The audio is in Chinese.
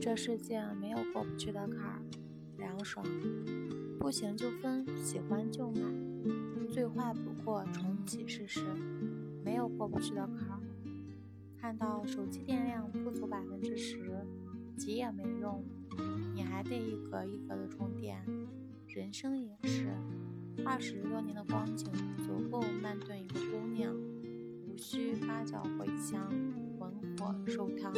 这世界没有过不去的坎儿凉爽。不行就分喜欢就买最坏不过重启试试没有过不去的坎儿。看到手机电量不足百分之十急也没用你还得一格一格的充电。人生也是二十多年的光景足够慢炖一个姑娘无需发酵茴香文火收汤。